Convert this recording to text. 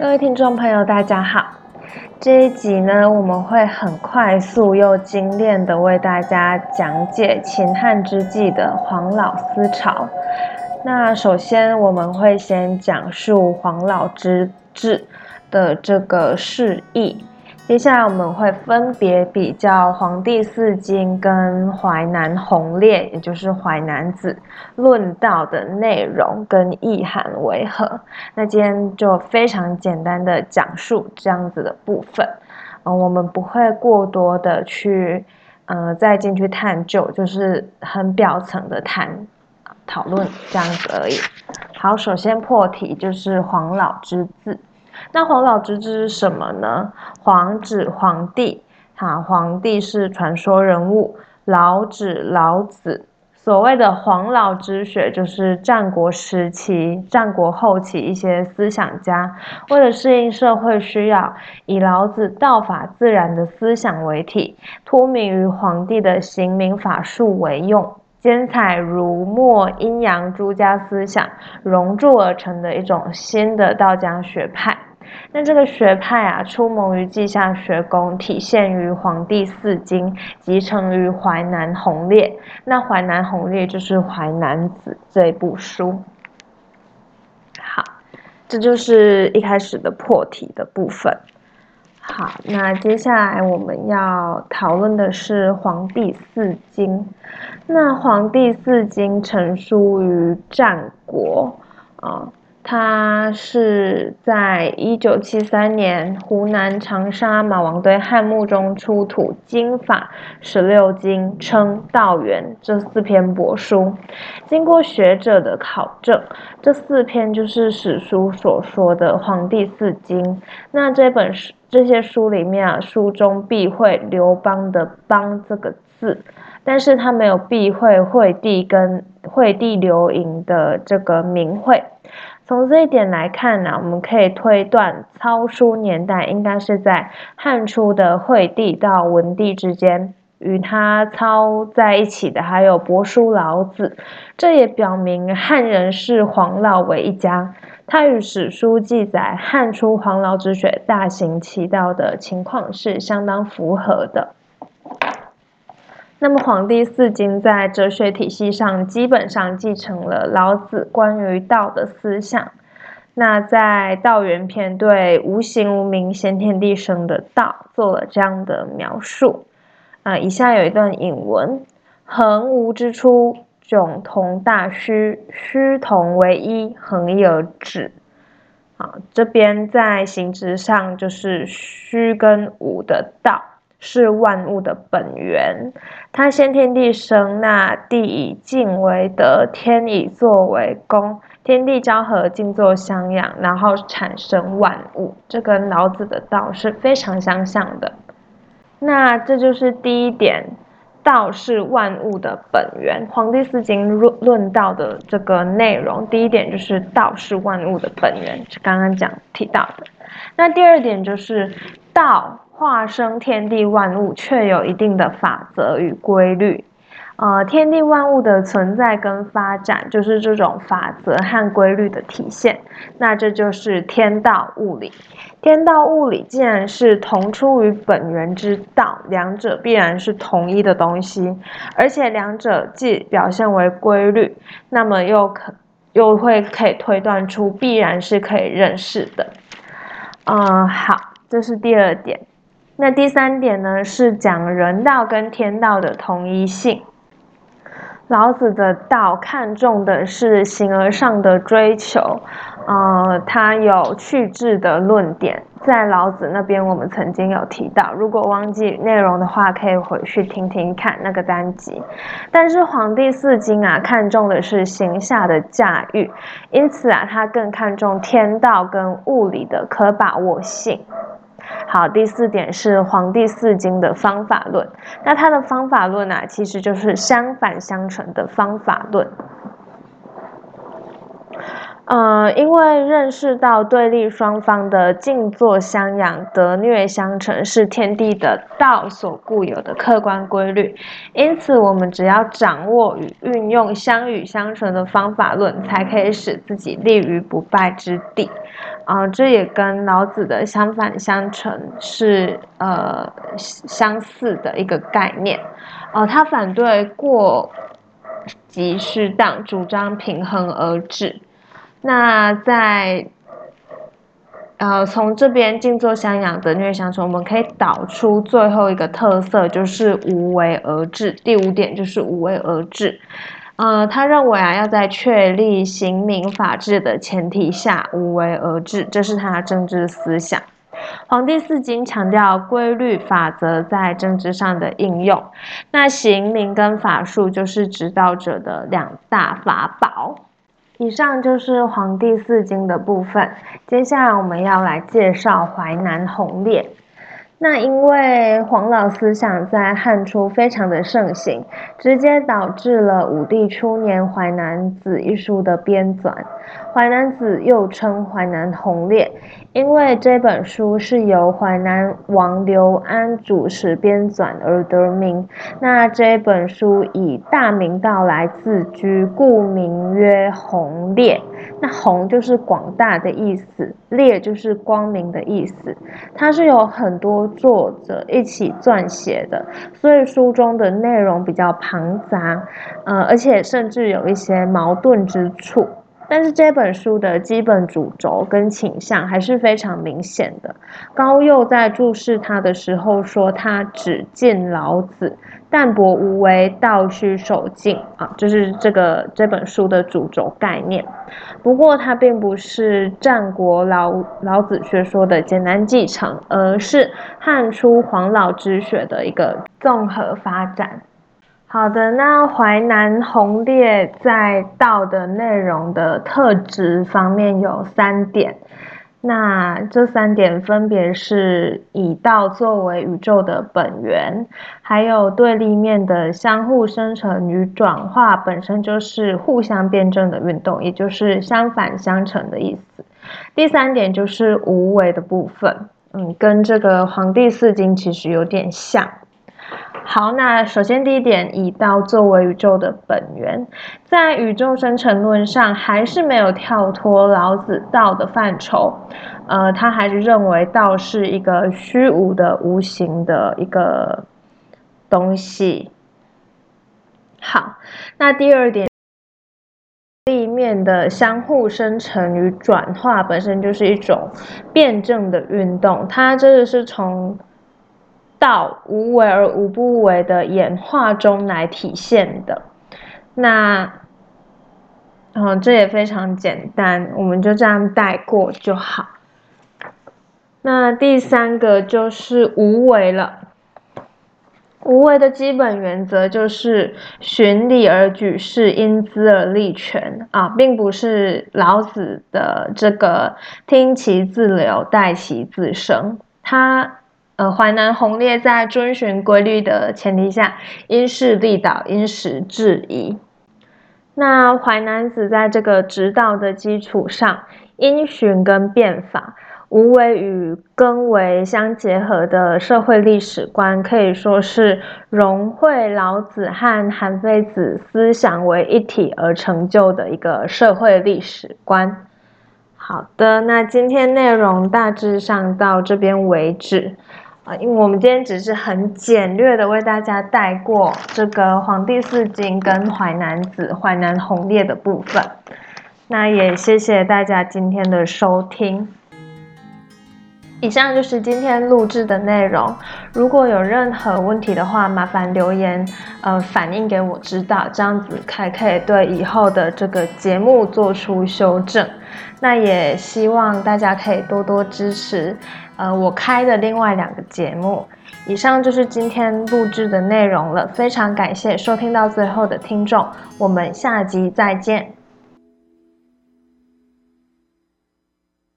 各位听众朋友，大家好。这一集呢，我们会很快速又精炼的为大家讲解秦汉之际的黄老思潮。那首先，我们会先讲述黄老之治的这个释义。接下来我们会分别比较《黄帝四经》跟《淮南鸿烈》，也就是《淮南子》论道的内容跟意涵为何。那今天就非常简单的讲述这样子的部分，嗯，我们不会过多的去，呃，再进去探究，就是很表层的谈讨论这样子而已。好，首先破题就是黄老之字。那黄老之治是什么呢？黄指皇帝，哈，皇帝是传说人物。老指老子，所谓的黄老之学，就是战国时期、战国后期一些思想家为了适应社会需要，以老子道法自然的思想为体，脱敏于皇帝的刑名法术为用，兼采儒墨阴阳诸家思想融铸而成的一种新的道家学派。那这个学派啊，出蒙于稷下学宫，体现于《黄帝四经》，集成于《淮南鸿烈》。那《淮南鸿烈》就是《淮南子》这一部书。好，这就是一开始的破题的部分。好，那接下来我们要讨论的是《黄帝四经》。那《黄帝四经》成书于战国啊。他是在一九七三年湖南长沙马王堆汉墓中出土经法十六经，称《道元》这四篇帛书。经过学者的考证，这四篇就是史书所说的《黄帝四经》。那这本书这些书里面啊，书中避讳刘邦的“邦”这个字，但是他没有避讳惠帝跟惠帝刘盈的这个名讳。从这一点来看呢，我们可以推断抄书年代应该是在汉初的惠帝到文帝之间，与他抄在一起的还有帛书老子，这也表明汉人视黄老为一家，他与史书记载汉初黄老之学大行其道的情况是相当符合的。那么，《黄帝四经》在哲学体系上基本上继承了老子关于道的思想。那在《道元篇》对无形无名、先天地生的道做了这样的描述。啊，以下有一段引文：“恒无之初，迥同大虚，虚同为一，恒一而止。”啊，这边在形质上就是虚跟无的道。是万物的本源，它先天地生，那地以静为德，天以作为功，天地交合，静坐相养，然后产生万物。这跟老子的道是非常相像的。那这就是第一点，道是万物的本源。《黄帝四经》论论道的这个内容，第一点就是道是万物的本源，是刚刚讲提到的。那第二点就是道。化生天地万物，却有一定的法则与规律。呃，天地万物的存在跟发展，就是这种法则和规律的体现。那这就是天道物理。天道物理既然是同出于本源之道，两者必然是同一的东西，而且两者既表现为规律，那么又可又会可以推断出必然是可以认识的。嗯，好，这是第二点。那第三点呢，是讲人道跟天道的同一性。老子的道看重的是形而上的追求，呃，他有去质的论点，在老子那边我们曾经有提到，如果忘记内容的话，可以回去听听看那个单集。但是《黄帝四经》啊，看重的是形下的驾驭，因此啊，他更看重天道跟物理的可把握性。好，第四点是《黄帝四经》的方法论。那它的方法论啊，其实就是相反相成的方法论。呃，因为认识到对立双方的静坐相养、得虐相成是天地的道所固有的客观规律，因此我们只要掌握与运用相与相成的方法论，才可以使自己立于不败之地。啊，这也跟老子的相反相成是呃相似的一个概念。哦，他反对过极适当，主张平衡而治。那在呃从这边静坐相养的虐相处，我们可以导出最后一个特色，就是无为而治。第五点就是无为而治。呃，他认为啊，要在确立刑民法治的前提下无为而治，这是他的政治思想。黄帝四经强调规律法则在政治上的应用，那刑民跟法术就是指导者的两大法宝。以上就是黄帝四经的部分，接下来我们要来介绍淮南红烈。那因为黄老思想在汉初非常的盛行，直接导致了武帝初年《淮南子》一书的编纂。《淮南子》又称《淮南红烈》，因为这本书是由淮南王刘安主持编纂而得名。那这本书以大明道来自居，故名曰红烈。那红就是广大的意思，烈就是光明的意思。它是有很多作者一起撰写的，所以书中的内容比较庞杂，呃，而且甚至有一些矛盾之处。但是这本书的基本主轴跟倾向还是非常明显的。高佑在注释它的时候说，它只敬老子淡泊无为，道虚守静啊，就是这个这本书的主轴概念。不过它并不是战国老老子学说的简单继承，而是汉初黄老之学的一个综合发展。好的，那淮南红烈在道的内容的特质方面有三点，那这三点分别是以道作为宇宙的本源，还有对立面的相互生成与转化本身就是互相辩证的运动，也就是相反相成的意思。第三点就是无为的部分，嗯，跟这个黄帝四经其实有点像。好，那首先第一点，以道作为宇宙的本源，在宇宙生成论上还是没有跳脱老子道的范畴，呃，他还是认为道是一个虚无的、无形的一个东西。好，那第二点，地面的相互生成与转化本身就是一种辩证的运动，它真的是从。道无为而无不为的演化中来体现的，那，嗯，这也非常简单，我们就这样带过就好。那第三个就是无为了，无为的基本原则就是循理而举事，因资而立权啊，并不是老子的这个听其自流，待其自生，他。呃，淮南红烈在遵循规律的前提下，因势利导，因时制宜。那淮南子在这个指导的基础上，因循跟变法，无为与根为相结合的社会历史观，可以说是融汇老子和韩非子思想为一体而成就的一个社会历史观。好的，那今天内容大致上到这边为止。啊因为我们今天只是很简略的为大家带过这个《黄帝四经》跟《淮南子》《淮南红烈》的部分，那也谢谢大家今天的收听。以上就是今天录制的内容。如果有任何问题的话，麻烦留言呃反映给我知道，这样子才可以对以后的这个节目做出修正。那也希望大家可以多多支持。呃，我开的另外两个节目，以上就是今天录制的内容了。非常感谢收听到最后的听众，我们下集再见。